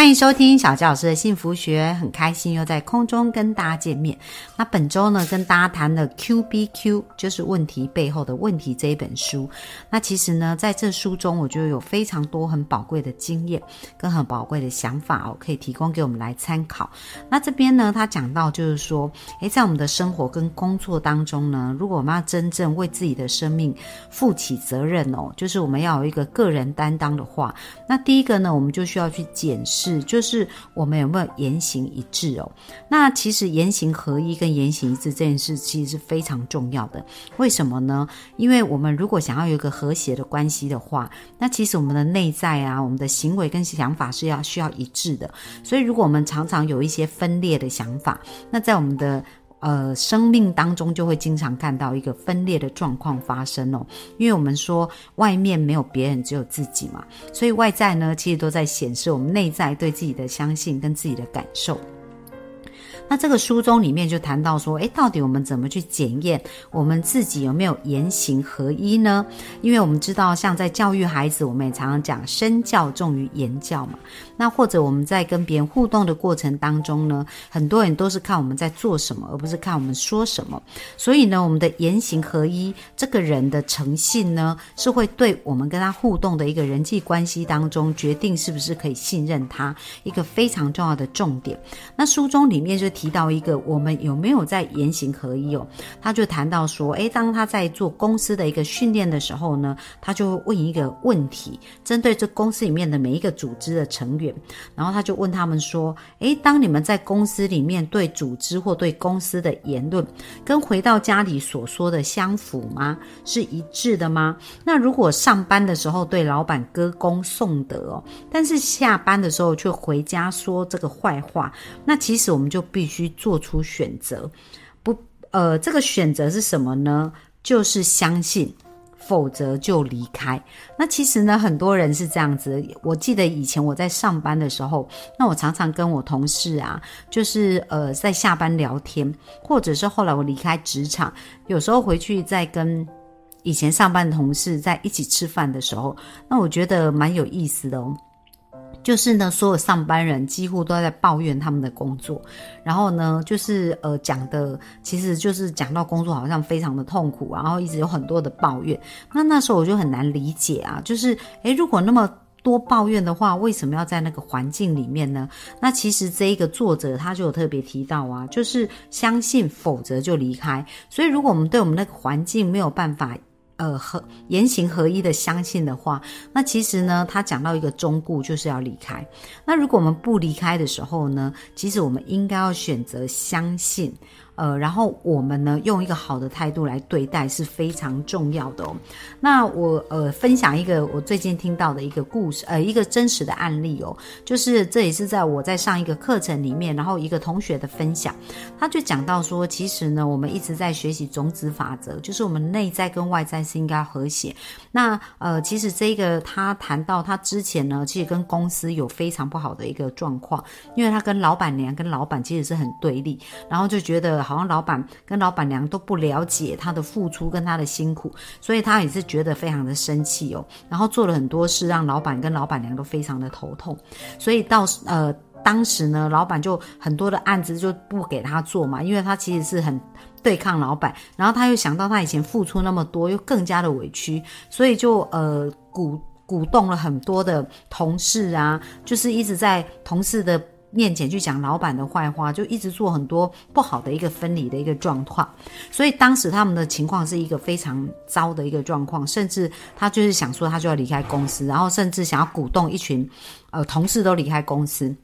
欢迎收听小纪老师的幸福学，很开心又在空中跟大家见面。那本周呢，跟大家谈了 Q B Q，就是问题背后的问题这一本书。那其实呢，在这书中，我觉得有非常多很宝贵的经验跟很宝贵的想法哦，可以提供给我们来参考。那这边呢，他讲到就是说，诶，在我们的生活跟工作当中呢，如果我们要真正为自己的生命负起责任哦，就是我们要有一个个人担当的话，那第一个呢，我们就需要去检视。是，就是我们有没有言行一致哦？那其实言行合一跟言行一致这件事，其实是非常重要的。为什么呢？因为我们如果想要有一个和谐的关系的话，那其实我们的内在啊，我们的行为跟想法是要需要一致的。所以，如果我们常常有一些分裂的想法，那在我们的呃，生命当中就会经常看到一个分裂的状况发生哦，因为我们说外面没有别人，只有自己嘛，所以外在呢，其实都在显示我们内在对自己的相信跟自己的感受。那这个书中里面就谈到说，诶，到底我们怎么去检验我们自己有没有言行合一呢？因为我们知道，像在教育孩子，我们也常常讲身教重于言教嘛。那或者我们在跟别人互动的过程当中呢，很多人都是看我们在做什么，而不是看我们说什么。所以呢，我们的言行合一，这个人的诚信呢，是会对我们跟他互动的一个人际关系当中，决定是不是可以信任他一个非常重要的重点。那书中里面就。提到一个，我们有没有在言行合一哦？他就谈到说，诶，当他在做公司的一个训练的时候呢，他就问一个问题，针对这公司里面的每一个组织的成员，然后他就问他们说，诶，当你们在公司里面对组织或对公司的言论，跟回到家里所说的相符吗？是一致的吗？那如果上班的时候对老板歌功颂德哦，但是下班的时候却回家说这个坏话，那其实我们就必需做出选择，不，呃，这个选择是什么呢？就是相信，否则就离开。那其实呢，很多人是这样子。我记得以前我在上班的时候，那我常常跟我同事啊，就是呃，在下班聊天，或者是后来我离开职场，有时候回去再跟以前上班的同事在一起吃饭的时候，那我觉得蛮有意思的哦。就是呢，所有上班人几乎都在抱怨他们的工作，然后呢，就是呃讲的，其实就是讲到工作好像非常的痛苦，然后一直有很多的抱怨。那那时候我就很难理解啊，就是诶，如果那么多抱怨的话，为什么要在那个环境里面呢？那其实这一个作者他就有特别提到啊，就是相信，否则就离开。所以如果我们对我们那个环境没有办法。呃，合言行合一的相信的话，那其实呢，他讲到一个忠固，就是要离开。那如果我们不离开的时候呢，其实我们应该要选择相信。呃，然后我们呢，用一个好的态度来对待是非常重要的哦。那我呃分享一个我最近听到的一个故事，呃，一个真实的案例哦，就是这也是在我在上一个课程里面，然后一个同学的分享，他就讲到说，其实呢，我们一直在学习种子法则，就是我们内在跟外在是应该和谐。那呃，其实这个他谈到他之前呢，其实跟公司有非常不好的一个状况，因为他跟老板娘跟老板其实是很对立，然后就觉得。好像老板跟老板娘都不了解他的付出跟他的辛苦，所以他也是觉得非常的生气哦。然后做了很多事，让老板跟老板娘都非常的头痛。所以到呃当时呢，老板就很多的案子就不给他做嘛，因为他其实是很对抗老板。然后他又想到他以前付出那么多，又更加的委屈，所以就呃鼓鼓动了很多的同事啊，就是一直在同事的。面前去讲老板的坏话，就一直做很多不好的一个分离的一个状况，所以当时他们的情况是一个非常糟的一个状况，甚至他就是想说他就要离开公司，然后甚至想要鼓动一群呃同事都离开公司。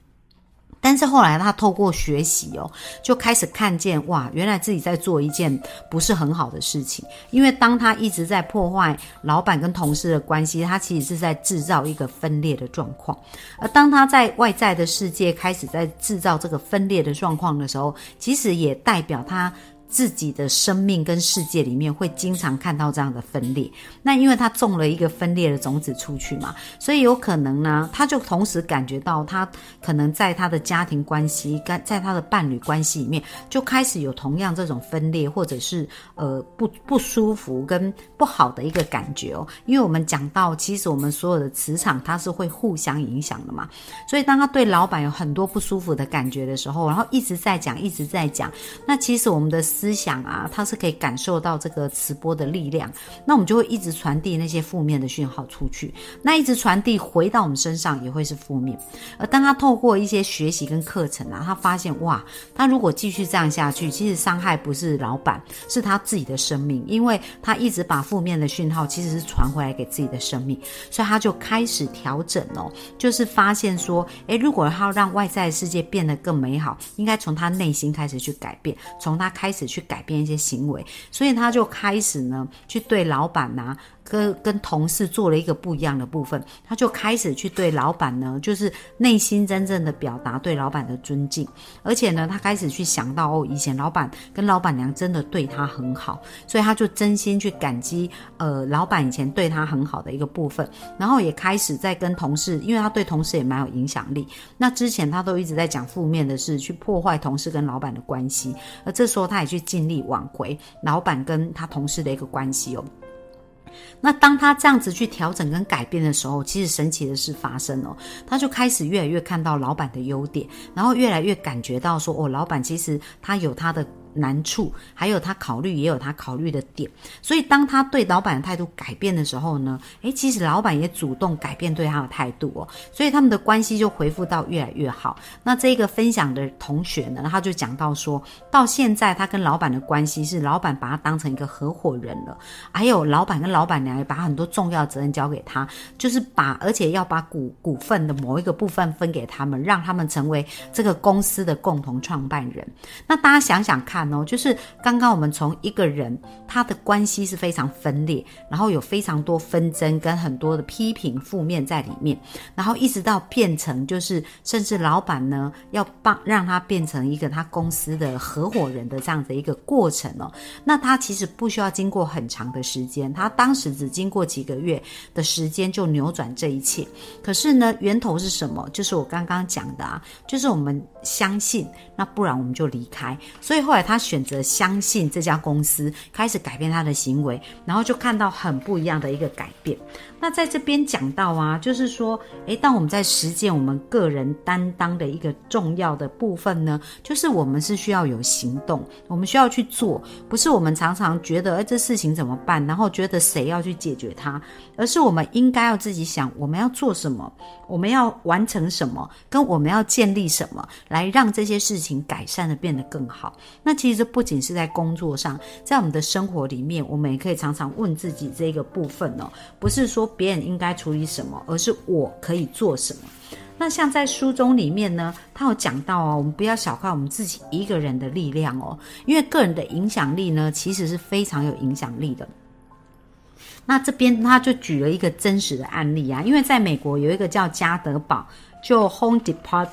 但是后来他透过学习哦，就开始看见哇，原来自己在做一件不是很好的事情。因为当他一直在破坏老板跟同事的关系，他其实是在制造一个分裂的状况。而当他在外在的世界开始在制造这个分裂的状况的时候，其实也代表他。自己的生命跟世界里面会经常看到这样的分裂。那因为他种了一个分裂的种子出去嘛，所以有可能呢，他就同时感觉到他可能在他的家庭关系、跟在他的伴侣关系里面，就开始有同样这种分裂，或者是呃不不舒服跟不好的一个感觉哦。因为我们讲到，其实我们所有的磁场它是会互相影响的嘛，所以当他对老板有很多不舒服的感觉的时候，然后一直在讲，一直在讲，那其实我们的思想啊，他是可以感受到这个磁波的力量，那我们就会一直传递那些负面的讯号出去，那一直传递回到我们身上也会是负面。而当他透过一些学习跟课程啊，他发现哇，他如果继续这样下去，其实伤害不是老板，是他自己的生命，因为他一直把负面的讯号其实是传回来给自己的生命，所以他就开始调整哦，就是发现说，诶，如果他要让外在世界变得更美好，应该从他内心开始去改变，从他开始去改变一些行为，所以他就开始呢，去对老板呐。跟跟同事做了一个不一样的部分，他就开始去对老板呢，就是内心真正的表达对老板的尊敬，而且呢，他开始去想到哦，以前老板跟老板娘真的对他很好，所以他就真心去感激呃老板以前对他很好的一个部分，然后也开始在跟同事，因为他对同事也蛮有影响力，那之前他都一直在讲负面的事，去破坏同事跟老板的关系，而这时候他也去尽力挽回老板跟他同事的一个关系哦。那当他这样子去调整跟改变的时候，其实神奇的事发生了，他就开始越来越看到老板的优点，然后越来越感觉到说，哦，老板其实他有他的。难处，还有他考虑也有他考虑的点，所以当他对老板的态度改变的时候呢，诶，其实老板也主动改变对他的态度哦，所以他们的关系就恢复到越来越好。那这个分享的同学呢，他就讲到说，到现在他跟老板的关系是老板把他当成一个合伙人了，还有老板跟老板娘也把很多重要责任交给他，就是把而且要把股股份的某一个部分分给他们，让他们成为这个公司的共同创办人。那大家想想看。哦，就是刚刚我们从一个人他的关系是非常分裂，然后有非常多纷争跟很多的批评负面在里面，然后一直到变成就是甚至老板呢要帮让他变成一个他公司的合伙人的这样的一个过程哦，那他其实不需要经过很长的时间，他当时只经过几个月的时间就扭转这一切。可是呢，源头是什么？就是我刚刚讲的啊，就是我们相信，那不然我们就离开。所以后来他。选择相信这家公司，开始改变他的行为，然后就看到很不一样的一个改变。那在这边讲到啊，就是说，诶，当我们在实践我们个人担当的一个重要的部分呢，就是我们是需要有行动，我们需要去做，不是我们常常觉得，诶，这事情怎么办，然后觉得谁要去解决它，而是我们应该要自己想，我们要做什么，我们要完成什么，跟我们要建立什么，来让这些事情改善的变得更好。那其实不仅是在工作上，在我们的生活里面，我们也可以常常问自己这个部分哦，不是说。别人应该处于什么，而是我可以做什么。那像在书中里面呢，他有讲到哦，我们不要小看我们自己一个人的力量哦，因为个人的影响力呢，其实是非常有影响力的。那这边他就举了一个真实的案例啊，因为在美国有一个叫加德堡，就 Home Depot。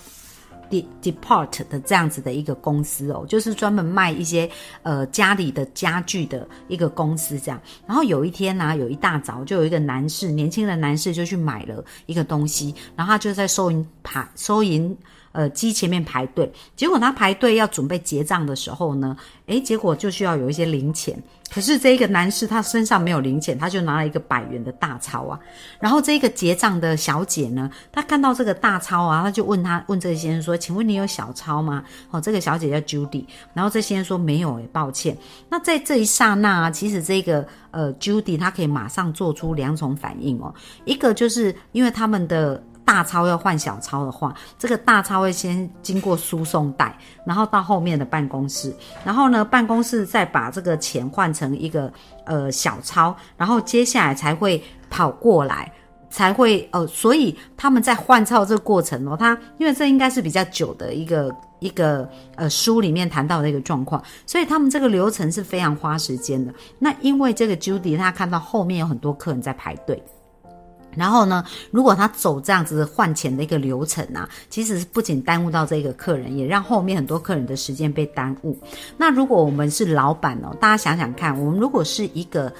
Depart 的这样子的一个公司哦，就是专门卖一些呃家里的家具的一个公司这样。然后有一天呢，有一大早就有一个男士，年轻的男士就去买了一个东西，然后他就在收银台收银。呃，机前面排队，结果他排队要准备结账的时候呢，诶，结果就需要有一些零钱。可是这一个男士他身上没有零钱，他就拿了一个百元的大钞啊。然后这个结账的小姐呢，她看到这个大钞啊，她就问他问这个先生说：“请问你有小钞吗？”哦，这个小姐叫 Judy，然后这先生说没有，诶，抱歉。那在这一刹那，其实这个呃 Judy 她可以马上做出两种反应哦，一个就是因为他们的。大钞要换小钞的话，这个大钞会先经过输送带，然后到后面的办公室，然后呢，办公室再把这个钱换成一个呃小钞，然后接下来才会跑过来，才会呃，所以他们在换钞这个过程哦，他因为这应该是比较久的一个一个呃书里面谈到的一个状况，所以他们这个流程是非常花时间的。那因为这个 Judy 他看到后面有很多客人在排队。然后呢，如果他走这样子换钱的一个流程啊，其实不仅耽误到这个客人，也让后面很多客人的时间被耽误。那如果我们是老板哦，大家想想看，我们如果是一个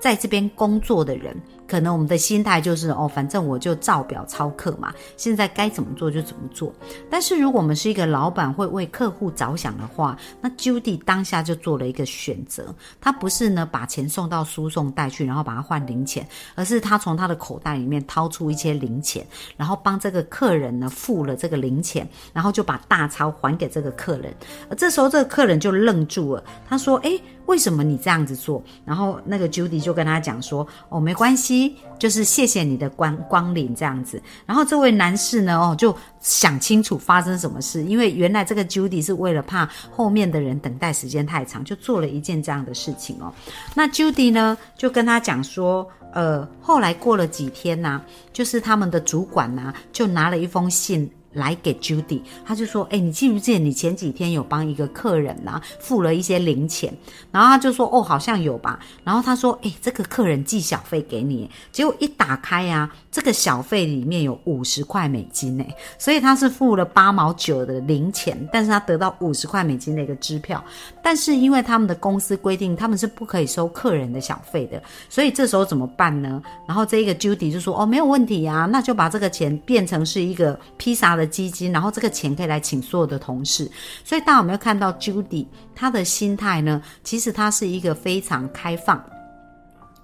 在这边工作的人。可能我们的心态就是哦，反正我就照表操课嘛，现在该怎么做就怎么做。但是如果我们是一个老板，会为客户着想的话，那 Judy 当下就做了一个选择，他不是呢把钱送到输送带去，然后把它换零钱，而是他从他的口袋里面掏出一些零钱，然后帮这个客人呢付了这个零钱，然后就把大钞还给这个客人。而这时候这个客人就愣住了，他说：“诶，为什么你这样子做？”然后那个 Judy 就跟他讲说：“哦，没关系。”就是谢谢你的光光临这样子，然后这位男士呢，哦，就想清楚发生什么事，因为原来这个 Judy 是为了怕后面的人等待时间太长，就做了一件这样的事情哦。那 Judy 呢，就跟他讲说，呃，后来过了几天呢，就是他们的主管呢，就拿了一封信。来给 Judy，他就说：“哎，你记不记得你前几天有帮一个客人呐付了一些零钱？”然后他就说：“哦，好像有吧。”然后他说：“哎，这个客人寄小费给你。”结果一打开呀，这个小费里面有五十块美金呢，所以他是付了八毛九的零钱，但是他得到五十块美金的一个支票。但是因为他们的公司规定，他们是不可以收客人的小费的，所以这时候怎么办呢？然后这一个 Judy 就说：“哦，没有问题呀，那就把这个钱变成是一个披萨。”的基金，然后这个钱可以来请所有的同事，所以大家有没有看到 Judy 她的心态呢？其实她是一个非常开放。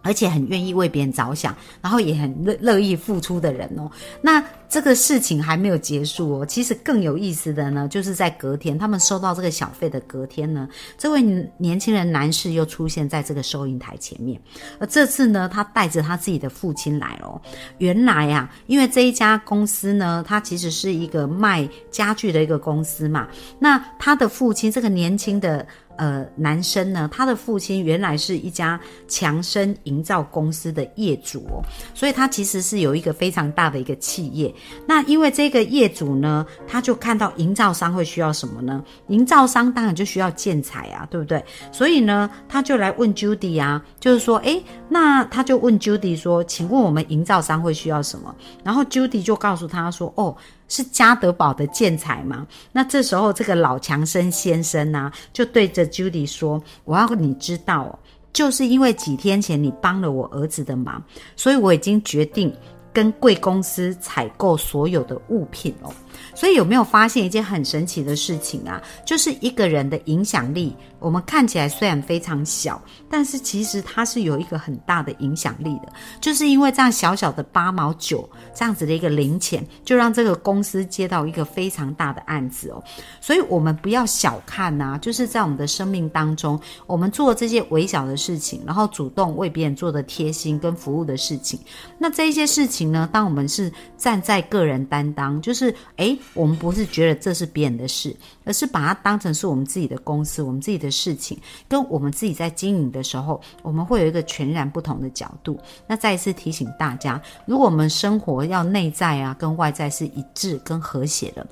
而且很愿意为别人着想，然后也很乐乐意付出的人哦。那这个事情还没有结束哦。其实更有意思的呢，就是在隔天，他们收到这个小费的隔天呢，这位年轻人男士又出现在这个收银台前面。而这次呢，他带着他自己的父亲来了。原来呀，因为这一家公司呢，它其实是一个卖家具的一个公司嘛。那他的父亲这个年轻的。呃，男生呢，他的父亲原来是一家强生营造公司的业主哦，所以他其实是有一个非常大的一个企业。那因为这个业主呢，他就看到营造商会需要什么呢？营造商当然就需要建材啊，对不对？所以呢，他就来问 Judy 啊，就是说，诶，那他就问 Judy 说，请问我们营造商会需要什么？然后 Judy 就告诉他说，哦。是加德堡的建材吗？那这时候，这个老强生先生呢，就对着 Judy 说：“我要你知道，就是因为几天前你帮了我儿子的忙，所以我已经决定跟贵公司采购所有的物品哦。所以有没有发现一件很神奇的事情啊？就是一个人的影响力。”我们看起来虽然非常小，但是其实它是有一个很大的影响力的，就是因为这样小小的八毛九这样子的一个零钱，就让这个公司接到一个非常大的案子哦。所以，我们不要小看呐，就是在我们的生命当中，我们做这些微小的事情，然后主动为别人做的贴心跟服务的事情，那这一些事情呢，当我们是站在个人担当，就是诶，我们不是觉得这是别人的事，而是把它当成是我们自己的公司，我们自己的。事情跟我们自己在经营的时候，我们会有一个全然不同的角度。那再一次提醒大家，如果我们生活要内在啊跟外在是一致跟和谐的，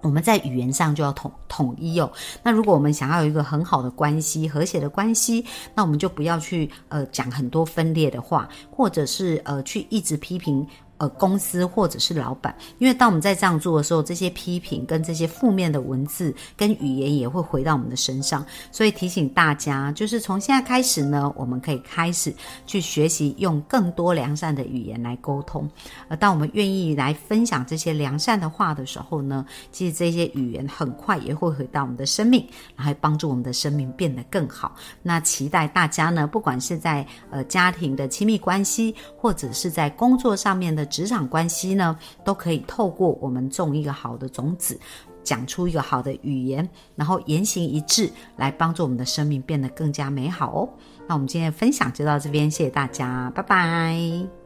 我们在语言上就要统统一哦。那如果我们想要有一个很好的关系、和谐的关系，那我们就不要去呃讲很多分裂的话，或者是呃去一直批评。呃，公司或者是老板，因为当我们在这样做的时候，这些批评跟这些负面的文字跟语言也会回到我们的身上。所以提醒大家，就是从现在开始呢，我们可以开始去学习用更多良善的语言来沟通。而当我们愿意来分享这些良善的话的时候呢，其实这些语言很快也会回到我们的生命，然后帮助我们的生命变得更好。那期待大家呢，不管是在呃家庭的亲密关系，或者是在工作上面的。职场关系呢，都可以透过我们种一个好的种子，讲出一个好的语言，然后言行一致，来帮助我们的生命变得更加美好哦。那我们今天的分享就到这边，谢谢大家，拜拜。